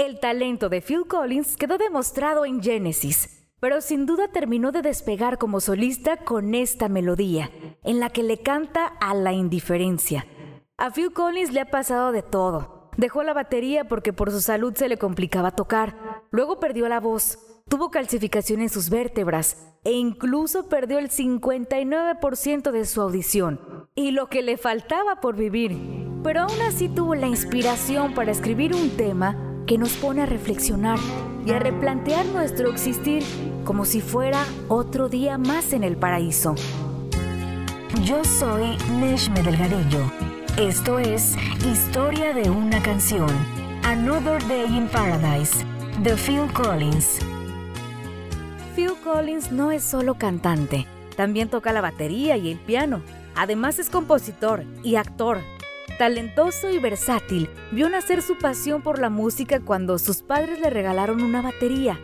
El talento de Phil Collins quedó demostrado en Genesis, pero sin duda terminó de despegar como solista con esta melodía, en la que le canta a la indiferencia. A Phil Collins le ha pasado de todo. Dejó la batería porque por su salud se le complicaba tocar. Luego perdió la voz, tuvo calcificación en sus vértebras e incluso perdió el 59% de su audición y lo que le faltaba por vivir. Pero aún así tuvo la inspiración para escribir un tema que nos pone a reflexionar y a replantear nuestro existir como si fuera otro día más en el paraíso. Yo soy Neshme Delgadillo. Esto es Historia de una canción. Another Day in Paradise, de Phil Collins. Phil Collins no es solo cantante, también toca la batería y el piano. Además es compositor y actor Talentoso y versátil, vio nacer su pasión por la música cuando sus padres le regalaron una batería.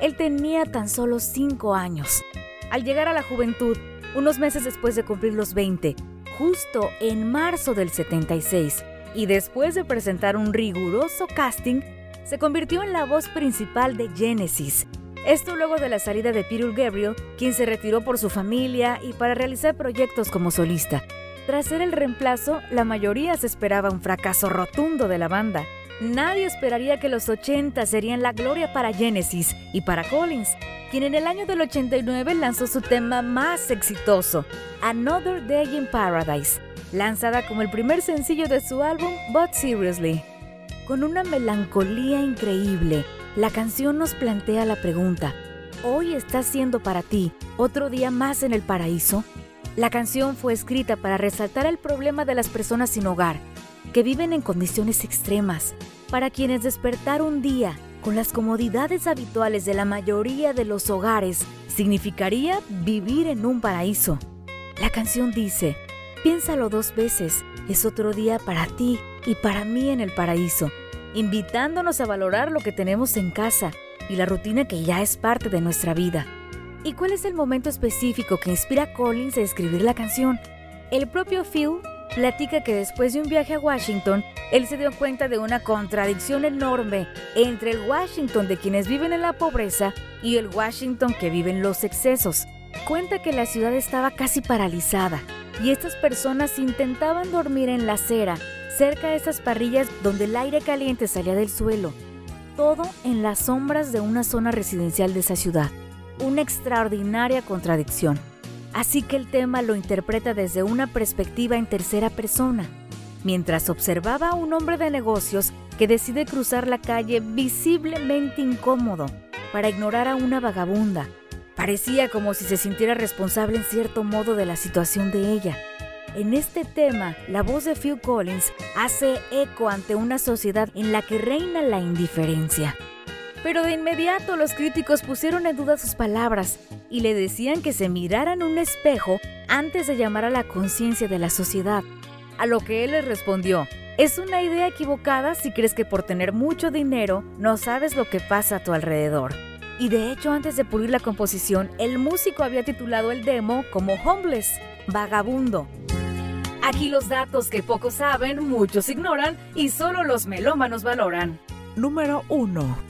Él tenía tan solo 5 años. Al llegar a la juventud, unos meses después de cumplir los 20, justo en marzo del 76, y después de presentar un riguroso casting, se convirtió en la voz principal de Genesis. Esto luego de la salida de Peter Gabriel, quien se retiró por su familia y para realizar proyectos como solista. Tras ser el reemplazo, la mayoría se esperaba un fracaso rotundo de la banda. Nadie esperaría que los 80 serían la gloria para Genesis y para Collins, quien en el año del 89 lanzó su tema más exitoso, Another Day in Paradise, lanzada como el primer sencillo de su álbum But Seriously. Con una melancolía increíble, la canción nos plantea la pregunta, ¿hoy está siendo para ti otro día más en el paraíso? La canción fue escrita para resaltar el problema de las personas sin hogar, que viven en condiciones extremas, para quienes despertar un día con las comodidades habituales de la mayoría de los hogares significaría vivir en un paraíso. La canción dice, piénsalo dos veces, es otro día para ti y para mí en el paraíso, invitándonos a valorar lo que tenemos en casa y la rutina que ya es parte de nuestra vida. ¿Y cuál es el momento específico que inspira a Collins a escribir la canción? El propio Phil platica que después de un viaje a Washington, él se dio cuenta de una contradicción enorme entre el Washington de quienes viven en la pobreza y el Washington que vive en los excesos. Cuenta que la ciudad estaba casi paralizada y estas personas intentaban dormir en la acera, cerca de esas parrillas donde el aire caliente salía del suelo. Todo en las sombras de una zona residencial de esa ciudad una extraordinaria contradicción. Así que el tema lo interpreta desde una perspectiva en tercera persona, mientras observaba a un hombre de negocios que decide cruzar la calle visiblemente incómodo para ignorar a una vagabunda. Parecía como si se sintiera responsable en cierto modo de la situación de ella. En este tema, la voz de Phil Collins hace eco ante una sociedad en la que reina la indiferencia. Pero de inmediato los críticos pusieron en duda sus palabras y le decían que se mirara en un espejo antes de llamar a la conciencia de la sociedad. A lo que él les respondió, es una idea equivocada si crees que por tener mucho dinero no sabes lo que pasa a tu alrededor. Y de hecho antes de pulir la composición, el músico había titulado el demo como Homeless, vagabundo. Aquí los datos que pocos saben, muchos ignoran y solo los melómanos valoran. Número 1.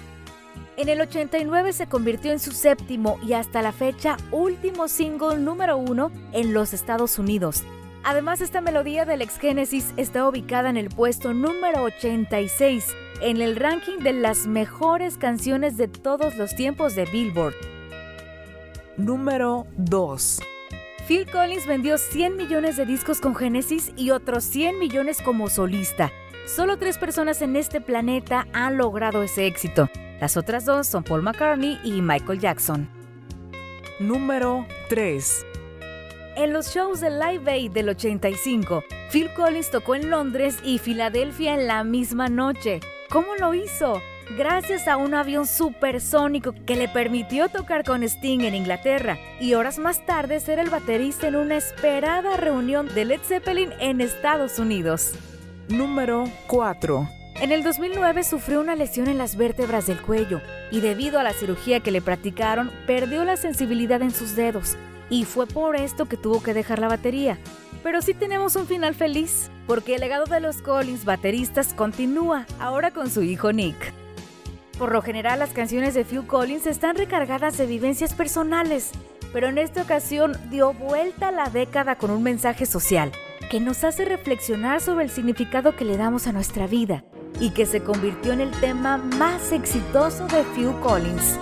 En el 89 se convirtió en su séptimo y hasta la fecha último single número uno en los Estados Unidos. Además, esta melodía del ex Genesis está ubicada en el puesto número 86 en el ranking de las mejores canciones de todos los tiempos de Billboard. Número 2. Phil Collins vendió 100 millones de discos con Genesis y otros 100 millones como solista. Solo tres personas en este planeta han logrado ese éxito. Las otras dos son Paul McCartney y Michael Jackson. Número 3. En los shows de Live Aid del 85, Phil Collins tocó en Londres y Filadelfia en la misma noche. ¿Cómo lo hizo? Gracias a un avión supersónico que le permitió tocar con Sting en Inglaterra y horas más tarde ser el baterista en una esperada reunión de Led Zeppelin en Estados Unidos. Número 4. En el 2009 sufrió una lesión en las vértebras del cuello y debido a la cirugía que le practicaron perdió la sensibilidad en sus dedos y fue por esto que tuvo que dejar la batería. Pero sí tenemos un final feliz, porque el legado de los Collins bateristas continúa, ahora con su hijo Nick. Por lo general, las canciones de Phil Collins están recargadas de vivencias personales, pero en esta ocasión dio vuelta a la década con un mensaje social que nos hace reflexionar sobre el significado que le damos a nuestra vida y que se convirtió en el tema más exitoso de Phil Collins.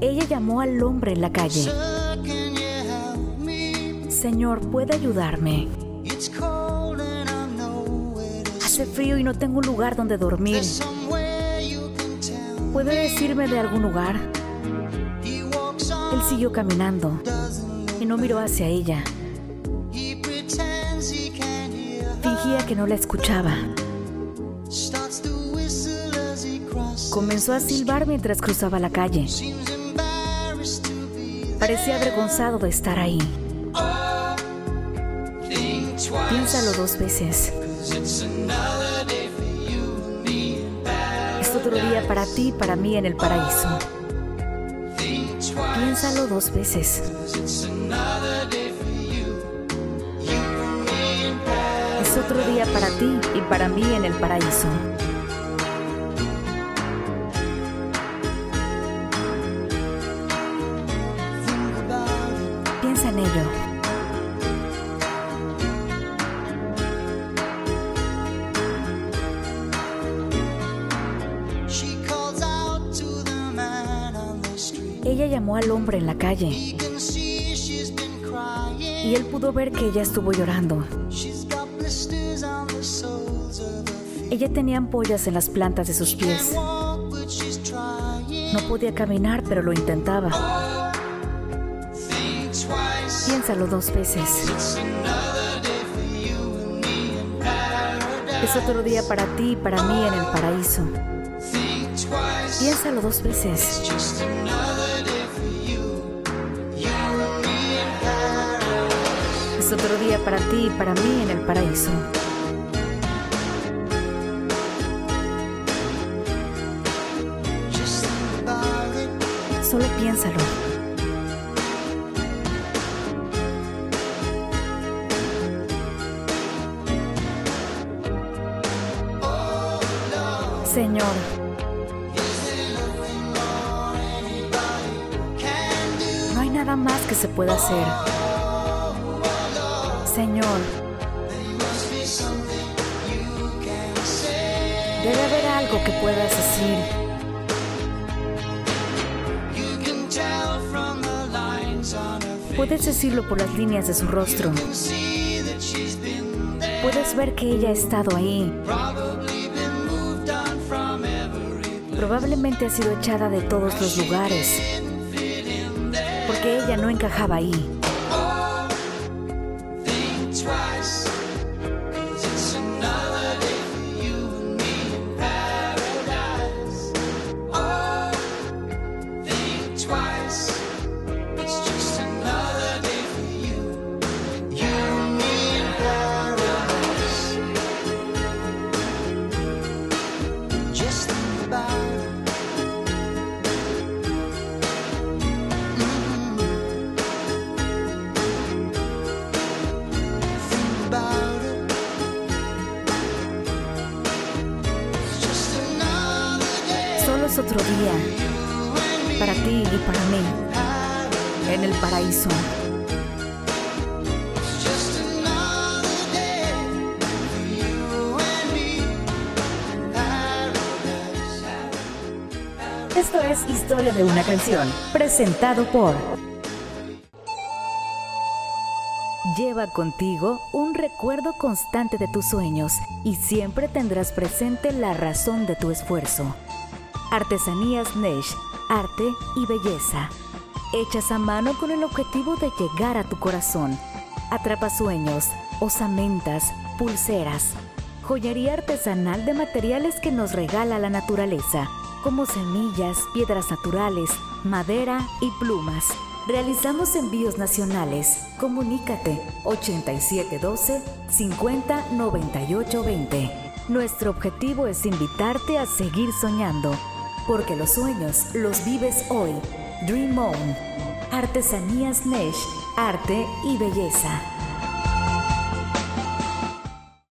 Ella llamó al hombre en la calle. Señor, ¿puede ayudarme? Hace frío y no tengo un lugar donde dormir. ¿Puede decirme de algún lugar? Él siguió caminando y no miró hacia ella. Fingía que no la escuchaba. Comenzó a silbar mientras cruzaba la calle. Parecía avergonzado de estar ahí. Piénsalo dos veces. Es otro día para ti y para mí en el paraíso. Piénsalo dos veces. Es otro día para ti y para mí en el paraíso. Piensa en ello. Ella llamó al hombre en la calle y él pudo ver que ella estuvo llorando. Ella tenía ampollas en las plantas de sus pies. No podía caminar, pero lo intentaba. Piénsalo dos veces. Es otro día para ti y para mí en el paraíso. Piénsalo dos veces. Es otro día para ti y para mí en el paraíso. Solo piénsalo. Señor, no hay nada más que se pueda hacer. Señor, debe haber algo que puedas decir. Puedes decirlo por las líneas de su rostro. Puedes ver que ella ha estado ahí. Probablemente ha sido echada de todos los lugares. Porque ella no encajaba ahí. Otro día para ti y para mí en el paraíso. Esto es Historia de una canción, presentado por Lleva contigo un recuerdo constante de tus sueños y siempre tendrás presente la razón de tu esfuerzo. Artesanías Nesh, arte y belleza. Hechas a mano con el objetivo de llegar a tu corazón. Atrapa sueños, osamentas, pulseras. Joyería artesanal de materiales que nos regala la naturaleza, como semillas, piedras naturales, madera y plumas. Realizamos envíos nacionales. Comunícate 8712 509820. Nuestro objetivo es invitarte a seguir soñando, porque los sueños los vives hoy. Dream On. Artesanías Nesh, arte y belleza.